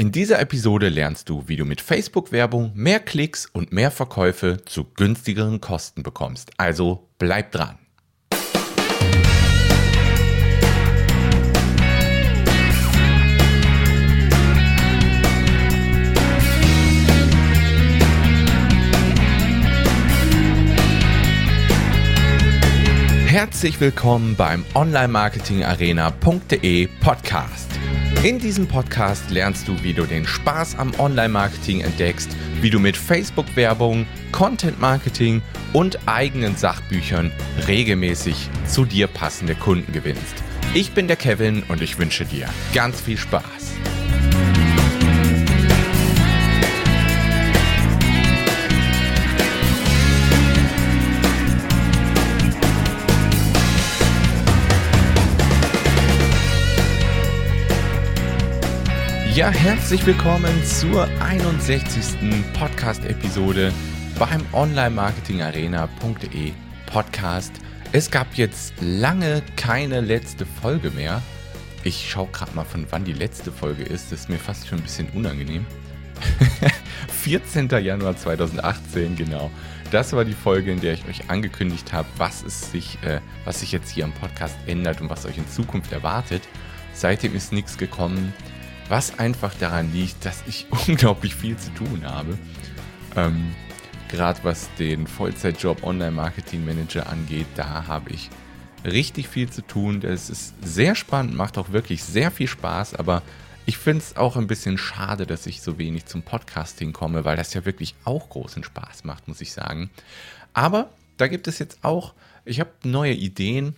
In dieser Episode lernst du, wie du mit Facebook-Werbung mehr Klicks und mehr Verkäufe zu günstigeren Kosten bekommst. Also bleib dran. Herzlich willkommen beim Online-Marketing-Arena.de Podcast. In diesem Podcast lernst du, wie du den Spaß am Online-Marketing entdeckst, wie du mit Facebook-Werbung, Content-Marketing und eigenen Sachbüchern regelmäßig zu dir passende Kunden gewinnst. Ich bin der Kevin und ich wünsche dir ganz viel Spaß. Ja, herzlich willkommen zur 61. Podcast-Episode beim Online-Marketing-Arena.de Podcast. Es gab jetzt lange keine letzte Folge mehr. Ich schaue gerade mal, von wann die letzte Folge ist. Das ist mir fast schon ein bisschen unangenehm. 14. Januar 2018, genau. Das war die Folge, in der ich euch angekündigt habe, was äh, was sich jetzt hier am Podcast ändert und was euch in Zukunft erwartet. Seitdem ist nichts gekommen. Was einfach daran liegt, dass ich unglaublich viel zu tun habe. Ähm, Gerade was den Vollzeitjob Online-Marketing Manager angeht, da habe ich richtig viel zu tun. Es ist sehr spannend, macht auch wirklich sehr viel Spaß, aber ich finde es auch ein bisschen schade, dass ich so wenig zum Podcasting komme, weil das ja wirklich auch großen Spaß macht, muss ich sagen. Aber da gibt es jetzt auch, ich habe neue Ideen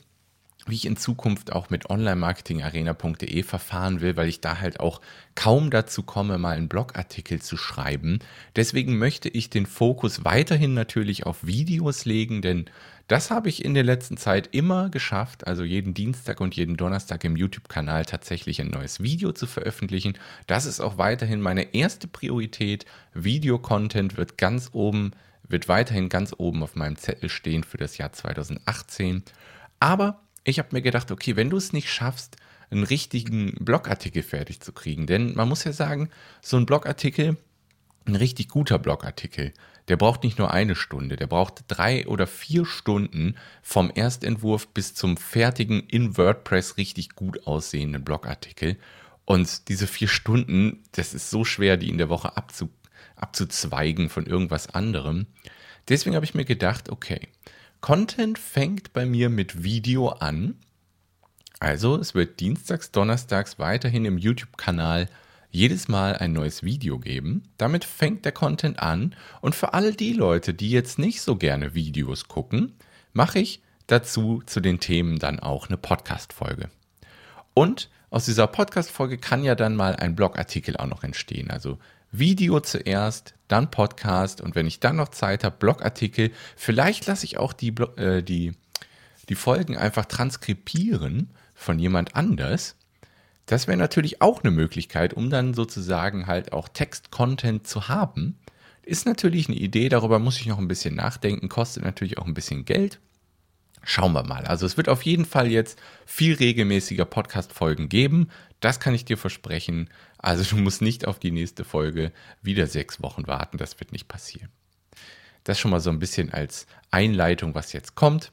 wie ich in Zukunft auch mit online-marketing-arena.de verfahren will, weil ich da halt auch kaum dazu komme, mal einen Blogartikel zu schreiben. Deswegen möchte ich den Fokus weiterhin natürlich auf Videos legen, denn das habe ich in der letzten Zeit immer geschafft, also jeden Dienstag und jeden Donnerstag im YouTube-Kanal tatsächlich ein neues Video zu veröffentlichen. Das ist auch weiterhin meine erste Priorität. Video-Content wird ganz oben, wird weiterhin ganz oben auf meinem Zettel stehen für das Jahr 2018. Aber ich habe mir gedacht, okay, wenn du es nicht schaffst, einen richtigen Blogartikel fertig zu kriegen, denn man muss ja sagen, so ein Blogartikel, ein richtig guter Blogartikel, der braucht nicht nur eine Stunde, der braucht drei oder vier Stunden vom Erstentwurf bis zum fertigen in WordPress richtig gut aussehenden Blogartikel. Und diese vier Stunden, das ist so schwer, die in der Woche abzu, abzuzweigen von irgendwas anderem. Deswegen habe ich mir gedacht, okay, Content fängt bei mir mit Video an. Also es wird dienstags, donnerstags weiterhin im YouTube-Kanal jedes Mal ein neues Video geben. Damit fängt der Content an. Und für all die Leute, die jetzt nicht so gerne Videos gucken, mache ich dazu zu den Themen dann auch eine Podcast-Folge. Und aus dieser Podcast-Folge kann ja dann mal ein Blogartikel auch noch entstehen. Also Video zuerst, dann Podcast und wenn ich dann noch Zeit habe, Blogartikel. Vielleicht lasse ich auch die, äh, die, die Folgen einfach transkribieren von jemand anders. Das wäre natürlich auch eine Möglichkeit, um dann sozusagen halt auch Text-Content zu haben. Ist natürlich eine Idee, darüber muss ich noch ein bisschen nachdenken, kostet natürlich auch ein bisschen Geld. Schauen wir mal. Also es wird auf jeden Fall jetzt viel regelmäßiger Podcast-Folgen geben. Das kann ich dir versprechen. Also du musst nicht auf die nächste Folge wieder sechs Wochen warten. Das wird nicht passieren. Das schon mal so ein bisschen als Einleitung, was jetzt kommt.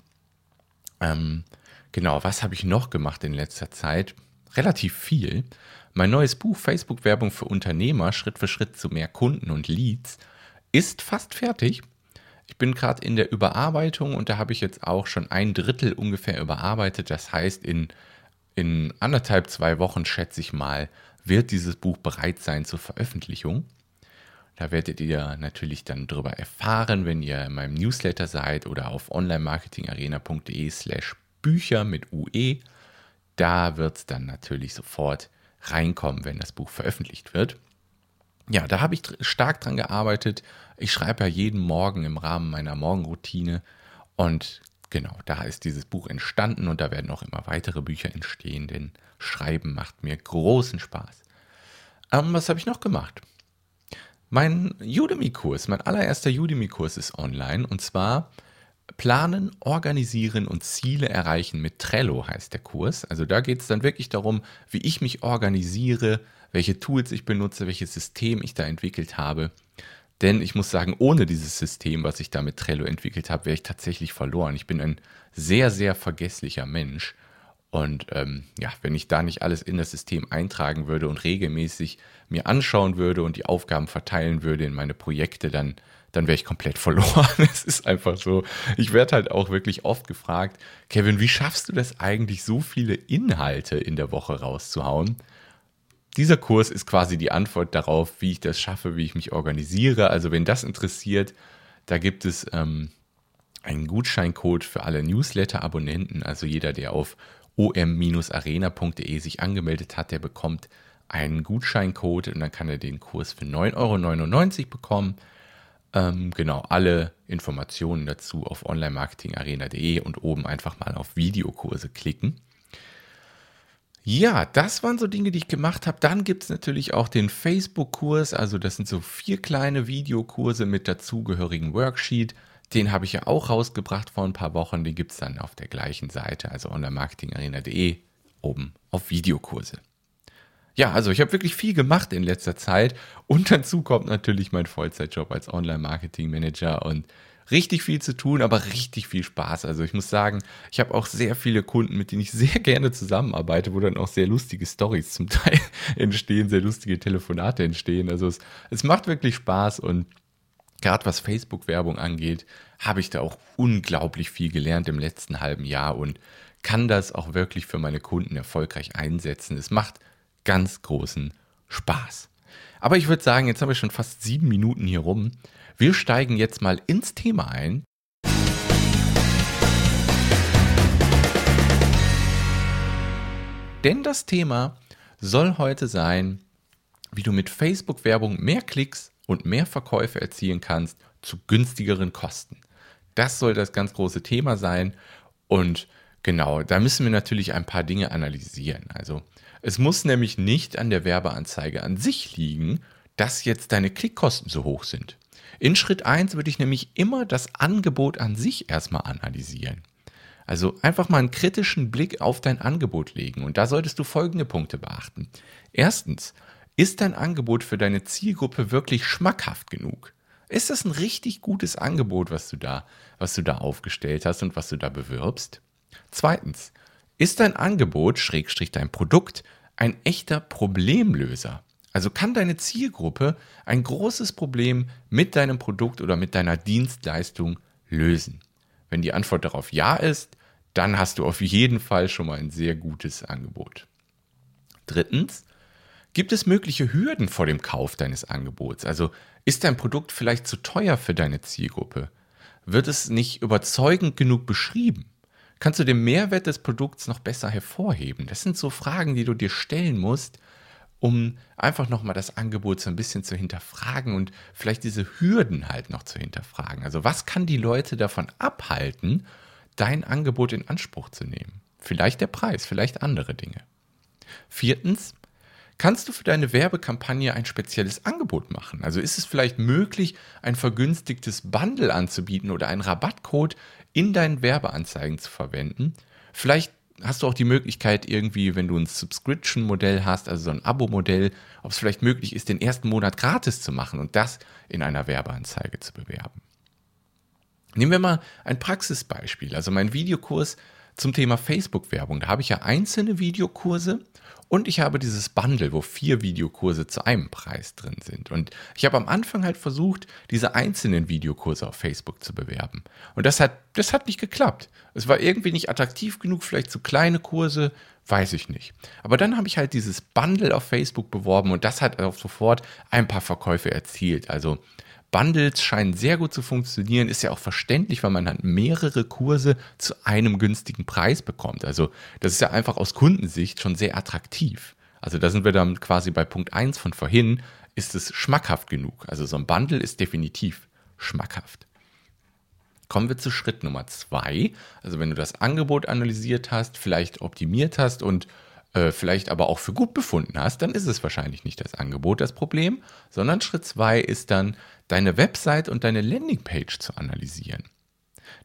Ähm, genau, was habe ich noch gemacht in letzter Zeit? Relativ viel. Mein neues Buch Facebook-Werbung für Unternehmer, Schritt für Schritt zu mehr Kunden und Leads, ist fast fertig. Ich bin gerade in der Überarbeitung und da habe ich jetzt auch schon ein Drittel ungefähr überarbeitet. Das heißt, in, in anderthalb, zwei Wochen, schätze ich mal, wird dieses Buch bereit sein zur Veröffentlichung. Da werdet ihr natürlich dann darüber erfahren, wenn ihr in meinem Newsletter seid oder auf onlinemarketingarena.de slash Bücher mit UE. Da wird es dann natürlich sofort reinkommen, wenn das Buch veröffentlicht wird. Ja, da habe ich stark dran gearbeitet. Ich schreibe ja jeden Morgen im Rahmen meiner Morgenroutine und genau, da ist dieses Buch entstanden und da werden auch immer weitere Bücher entstehen, denn Schreiben macht mir großen Spaß. Ähm, was habe ich noch gemacht? Mein Udemy-Kurs, mein allererster Udemy-Kurs ist online und zwar Planen, Organisieren und Ziele erreichen mit Trello heißt der Kurs. Also da geht es dann wirklich darum, wie ich mich organisiere, welche Tools ich benutze, welches System ich da entwickelt habe. Denn ich muss sagen, ohne dieses System, was ich da mit Trello entwickelt habe, wäre ich tatsächlich verloren. Ich bin ein sehr, sehr vergesslicher Mensch. Und ähm, ja, wenn ich da nicht alles in das System eintragen würde und regelmäßig mir anschauen würde und die Aufgaben verteilen würde in meine Projekte, dann, dann wäre ich komplett verloren. es ist einfach so. Ich werde halt auch wirklich oft gefragt, Kevin, wie schaffst du das eigentlich, so viele Inhalte in der Woche rauszuhauen? Dieser Kurs ist quasi die Antwort darauf, wie ich das schaffe, wie ich mich organisiere. Also wenn das interessiert, da gibt es ähm, einen Gutscheincode für alle Newsletter-Abonnenten. Also jeder, der auf om-arena.de sich angemeldet hat, der bekommt einen Gutscheincode und dann kann er den Kurs für 9,99 Euro bekommen. Ähm, genau, alle Informationen dazu auf onlinemarketingarena.de und oben einfach mal auf Videokurse klicken. Ja, das waren so Dinge, die ich gemacht habe. Dann gibt es natürlich auch den Facebook-Kurs. Also das sind so vier kleine Videokurse mit dazugehörigen Worksheet. Den habe ich ja auch rausgebracht vor ein paar Wochen. Den gibt es dann auf der gleichen Seite, also onlinemarketingarena.de, oben auf Videokurse. Ja, also ich habe wirklich viel gemacht in letzter Zeit. Und dazu kommt natürlich mein Vollzeitjob als Online-Marketing-Manager. Und richtig viel zu tun, aber richtig viel Spaß. Also ich muss sagen, ich habe auch sehr viele Kunden, mit denen ich sehr gerne zusammenarbeite, wo dann auch sehr lustige Stories zum Teil entstehen, sehr lustige Telefonate entstehen. Also es, es macht wirklich Spaß und gerade was Facebook-Werbung angeht, habe ich da auch unglaublich viel gelernt im letzten halben Jahr und kann das auch wirklich für meine Kunden erfolgreich einsetzen. Es macht ganz großen Spaß. Aber ich würde sagen, jetzt haben wir schon fast sieben Minuten hier rum. Wir steigen jetzt mal ins Thema ein. Denn das Thema soll heute sein, wie du mit Facebook-Werbung mehr Klicks und mehr Verkäufe erzielen kannst zu günstigeren Kosten. Das soll das ganz große Thema sein. Und genau, da müssen wir natürlich ein paar Dinge analysieren. Also es muss nämlich nicht an der Werbeanzeige an sich liegen, dass jetzt deine Klickkosten so hoch sind. In Schritt 1 würde ich nämlich immer das Angebot an sich erstmal analysieren. Also einfach mal einen kritischen Blick auf dein Angebot legen. Und da solltest du folgende Punkte beachten. Erstens, ist dein Angebot für deine Zielgruppe wirklich schmackhaft genug? Ist das ein richtig gutes Angebot, was du da, was du da aufgestellt hast und was du da bewirbst? Zweitens, ist dein Angebot, Schrägstrich dein Produkt, ein echter Problemlöser? Also kann deine Zielgruppe ein großes Problem mit deinem Produkt oder mit deiner Dienstleistung lösen? Wenn die Antwort darauf ja ist, dann hast du auf jeden Fall schon mal ein sehr gutes Angebot. Drittens, gibt es mögliche Hürden vor dem Kauf deines Angebots? Also ist dein Produkt vielleicht zu teuer für deine Zielgruppe? Wird es nicht überzeugend genug beschrieben? Kannst du den Mehrwert des Produkts noch besser hervorheben? Das sind so Fragen, die du dir stellen musst, um einfach nochmal das Angebot so ein bisschen zu hinterfragen und vielleicht diese Hürden halt noch zu hinterfragen. Also was kann die Leute davon abhalten, dein Angebot in Anspruch zu nehmen? Vielleicht der Preis, vielleicht andere Dinge. Viertens, kannst du für deine Werbekampagne ein spezielles Angebot machen? Also ist es vielleicht möglich, ein vergünstigtes Bundle anzubieten oder einen Rabattcode in deinen Werbeanzeigen zu verwenden? Vielleicht hast du auch die Möglichkeit, irgendwie, wenn du ein Subscription-Modell hast, also so ein Abo-Modell, ob es vielleicht möglich ist, den ersten Monat gratis zu machen und das in einer Werbeanzeige zu bewerben. Nehmen wir mal ein Praxisbeispiel, also mein Videokurs zum Thema Facebook-Werbung. Da habe ich ja einzelne Videokurse und ich habe dieses Bundle, wo vier Videokurse zu einem Preis drin sind. Und ich habe am Anfang halt versucht, diese einzelnen Videokurse auf Facebook zu bewerben. Und das hat, das hat nicht geklappt. Es war irgendwie nicht attraktiv genug, vielleicht zu kleine Kurse, weiß ich nicht. Aber dann habe ich halt dieses Bundle auf Facebook beworben und das hat auch sofort ein paar Verkäufe erzielt. Also Bundles scheinen sehr gut zu funktionieren, ist ja auch verständlich, weil man dann mehrere Kurse zu einem günstigen Preis bekommt. Also das ist ja einfach aus Kundensicht schon sehr attraktiv. Also da sind wir dann quasi bei Punkt 1 von vorhin, ist es schmackhaft genug. Also so ein Bundle ist definitiv schmackhaft. Kommen wir zu Schritt Nummer 2. Also wenn du das Angebot analysiert hast, vielleicht optimiert hast und äh, vielleicht aber auch für gut befunden hast, dann ist es wahrscheinlich nicht das Angebot das Problem, sondern Schritt 2 ist dann deine Website und deine Landingpage zu analysieren.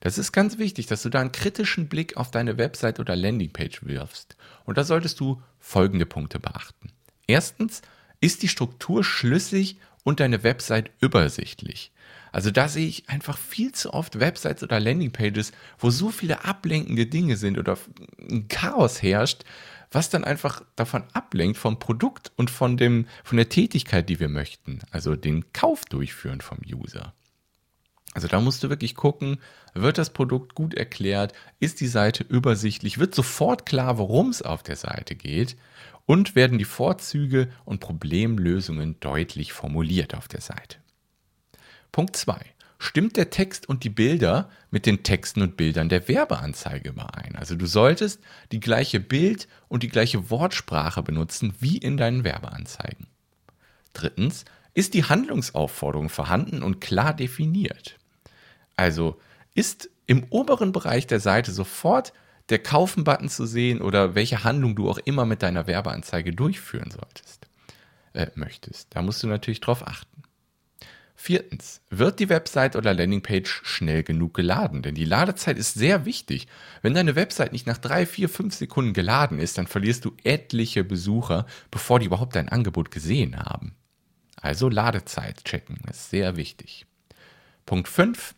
Das ist ganz wichtig, dass du da einen kritischen Blick auf deine Website oder Landingpage wirfst. Und da solltest du folgende Punkte beachten. Erstens, ist die Struktur schlüssig und deine Website übersichtlich? Also da sehe ich einfach viel zu oft Websites oder Landingpages, wo so viele ablenkende Dinge sind oder ein Chaos herrscht, was dann einfach davon ablenkt vom Produkt und von dem von der Tätigkeit, die wir möchten, also den Kauf durchführen vom User. Also da musst du wirklich gucken, wird das Produkt gut erklärt, ist die Seite übersichtlich, wird sofort klar, worum es auf der Seite geht und werden die Vorzüge und Problemlösungen deutlich formuliert auf der Seite. Punkt 2. Stimmt der Text und die Bilder mit den Texten und Bildern der Werbeanzeige überein? Also du solltest die gleiche Bild- und die gleiche Wortsprache benutzen wie in deinen Werbeanzeigen. Drittens, ist die Handlungsaufforderung vorhanden und klar definiert? Also ist im oberen Bereich der Seite sofort der Kaufen-Button zu sehen oder welche Handlung du auch immer mit deiner Werbeanzeige durchführen solltest, äh, möchtest. Da musst du natürlich drauf achten. Viertens, wird die Website oder Landingpage schnell genug geladen? Denn die Ladezeit ist sehr wichtig. Wenn deine Website nicht nach drei, vier, fünf Sekunden geladen ist, dann verlierst du etliche Besucher, bevor die überhaupt dein Angebot gesehen haben. Also Ladezeit checken ist sehr wichtig. Punkt 5.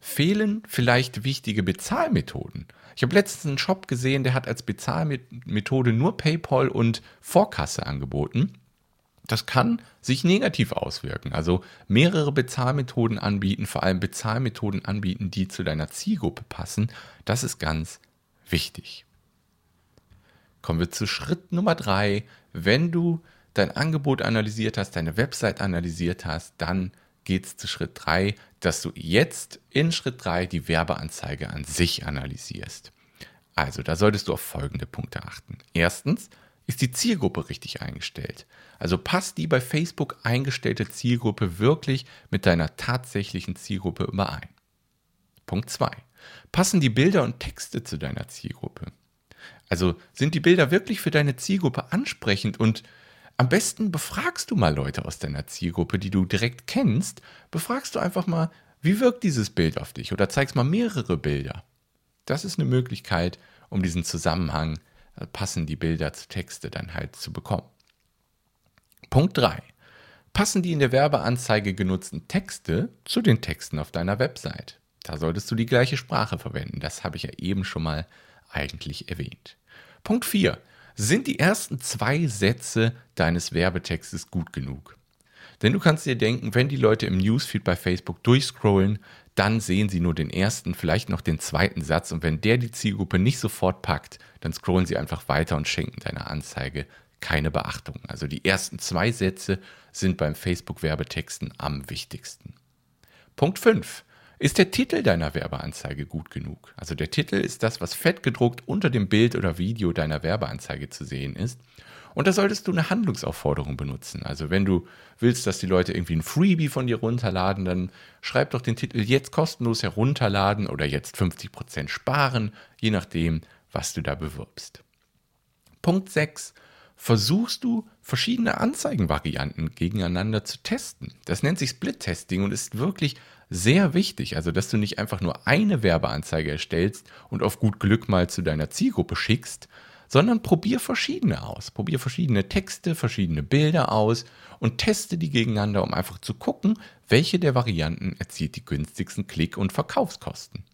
Fehlen vielleicht wichtige Bezahlmethoden? Ich habe letztens einen Shop gesehen, der hat als Bezahlmethode nur PayPal und Vorkasse angeboten das kann sich negativ auswirken. Also mehrere Bezahlmethoden anbieten, vor allem Bezahlmethoden anbieten, die zu deiner Zielgruppe passen. Das ist ganz wichtig. Kommen wir zu Schritt Nummer drei. Wenn du dein Angebot analysiert hast, deine Website analysiert hast, dann geht es zu Schritt drei, dass du jetzt in Schritt drei die Werbeanzeige an sich analysierst. Also da solltest du auf folgende Punkte achten. Erstens, ist die Zielgruppe richtig eingestellt? Also passt die bei Facebook eingestellte Zielgruppe wirklich mit deiner tatsächlichen Zielgruppe überein? Punkt 2. Passen die Bilder und Texte zu deiner Zielgruppe? Also sind die Bilder wirklich für deine Zielgruppe ansprechend und am besten befragst du mal Leute aus deiner Zielgruppe, die du direkt kennst, befragst du einfach mal, wie wirkt dieses Bild auf dich oder zeigst mal mehrere Bilder. Das ist eine Möglichkeit, um diesen Zusammenhang äh, passen die Bilder zu Texte dann halt zu bekommen. Punkt 3. Passen die in der Werbeanzeige genutzten Texte zu den Texten auf deiner Website? Da solltest du die gleiche Sprache verwenden. Das habe ich ja eben schon mal eigentlich erwähnt. Punkt 4. Sind die ersten zwei Sätze deines Werbetextes gut genug? Denn du kannst dir denken, wenn die Leute im Newsfeed bei Facebook durchscrollen, dann sehen sie nur den ersten, vielleicht noch den zweiten Satz und wenn der die Zielgruppe nicht sofort packt, dann scrollen sie einfach weiter und schenken deiner Anzeige keine Beachtung. Also die ersten zwei Sätze sind beim Facebook-Werbetexten am wichtigsten. Punkt 5. Ist der Titel deiner Werbeanzeige gut genug? Also der Titel ist das, was fett gedruckt unter dem Bild oder Video deiner Werbeanzeige zu sehen ist. Und da solltest du eine Handlungsaufforderung benutzen. Also wenn du willst, dass die Leute irgendwie ein Freebie von dir runterladen, dann schreib doch den Titel jetzt kostenlos herunterladen oder jetzt 50% sparen, je nachdem, was du da bewirbst. Punkt 6. Versuchst du verschiedene Anzeigenvarianten gegeneinander zu testen. Das nennt sich Split-Testing und ist wirklich sehr wichtig. Also, dass du nicht einfach nur eine Werbeanzeige erstellst und auf gut Glück mal zu deiner Zielgruppe schickst, sondern probier verschiedene aus. Probier verschiedene Texte, verschiedene Bilder aus und teste die gegeneinander, um einfach zu gucken, welche der Varianten erzielt die günstigsten Klick- und Verkaufskosten.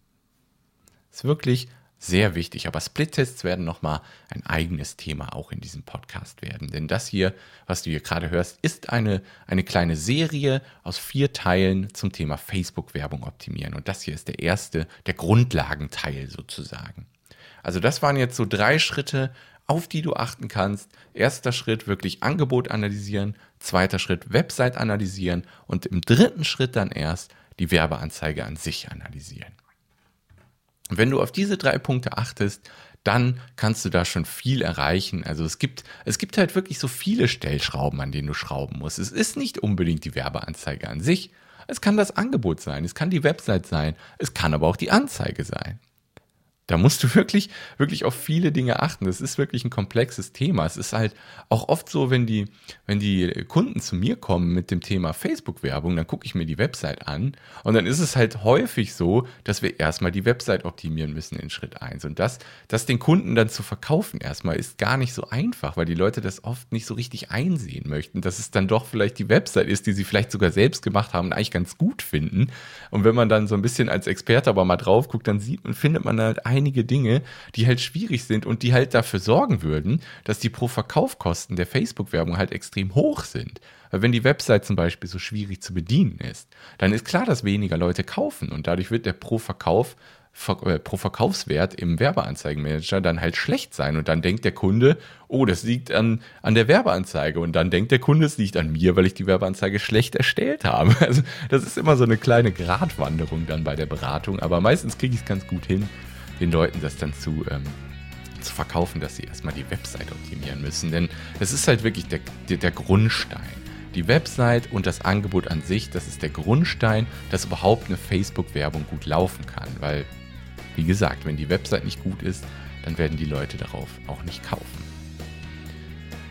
Das ist wirklich sehr wichtig, aber Split-Tests werden nochmal ein eigenes Thema auch in diesem Podcast werden. Denn das hier, was du hier gerade hörst, ist eine, eine kleine Serie aus vier Teilen zum Thema Facebook-Werbung optimieren. Und das hier ist der erste, der Grundlagenteil sozusagen. Also das waren jetzt so drei Schritte, auf die du achten kannst. Erster Schritt wirklich Angebot analysieren, zweiter Schritt Website analysieren und im dritten Schritt dann erst die Werbeanzeige an sich analysieren. Und wenn du auf diese drei Punkte achtest, dann kannst du da schon viel erreichen. Also es gibt, es gibt halt wirklich so viele Stellschrauben, an denen du schrauben musst. Es ist nicht unbedingt die Werbeanzeige an sich. Es kann das Angebot sein, es kann die Website sein, es kann aber auch die Anzeige sein. Da musst du wirklich, wirklich auf viele Dinge achten. Das ist wirklich ein komplexes Thema. Es ist halt auch oft so, wenn die, wenn die Kunden zu mir kommen mit dem Thema Facebook-Werbung, dann gucke ich mir die Website an und dann ist es halt häufig so, dass wir erstmal die Website optimieren müssen in Schritt 1. Und das, das den Kunden dann zu verkaufen erstmal ist gar nicht so einfach, weil die Leute das oft nicht so richtig einsehen möchten, dass es dann doch vielleicht die Website ist, die sie vielleicht sogar selbst gemacht haben und eigentlich ganz gut finden. Und wenn man dann so ein bisschen als Experte aber mal drauf guckt, dann sieht man, findet man halt einige Dinge, die halt schwierig sind und die halt dafür sorgen würden, dass die Pro-Verkauf-Kosten der Facebook-Werbung halt extrem hoch sind. Weil wenn die Website zum Beispiel so schwierig zu bedienen ist, dann ist klar, dass weniger Leute kaufen und dadurch wird der Pro-Verkauf äh, pro Verkaufswert im Werbeanzeigenmanager dann halt schlecht sein. Und dann denkt der Kunde, oh, das liegt an, an der Werbeanzeige. Und dann denkt der Kunde, es liegt an mir, weil ich die Werbeanzeige schlecht erstellt habe. Also das ist immer so eine kleine Gratwanderung dann bei der Beratung. Aber meistens kriege ich es ganz gut hin, den Leuten das dann zu, ähm, zu verkaufen, dass sie erstmal die Website optimieren müssen. Denn es ist halt wirklich der, der, der Grundstein. Die Website und das Angebot an sich, das ist der Grundstein, dass überhaupt eine Facebook-Werbung gut laufen kann. Weil wie gesagt, wenn die Website nicht gut ist, dann werden die Leute darauf auch nicht kaufen.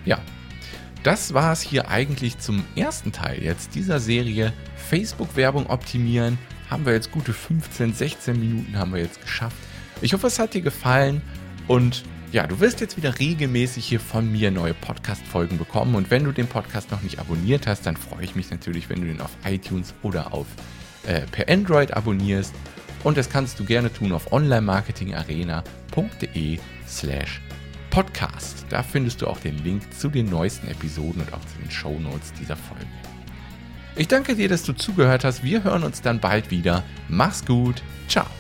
Ja, das war es hier eigentlich zum ersten Teil jetzt dieser Serie Facebook-Werbung optimieren. Haben wir jetzt gute 15, 16 Minuten haben wir jetzt geschafft. Ich hoffe, es hat dir gefallen und ja, du wirst jetzt wieder regelmäßig hier von mir neue Podcast-Folgen bekommen. Und wenn du den Podcast noch nicht abonniert hast, dann freue ich mich natürlich, wenn du den auf iTunes oder auf äh, per Android abonnierst. Und das kannst du gerne tun auf onlinemarketingarena.de slash podcast. Da findest du auch den Link zu den neuesten Episoden und auch zu den Show Notes dieser Folge. Ich danke dir, dass du zugehört hast. Wir hören uns dann bald wieder. Mach's gut. Ciao.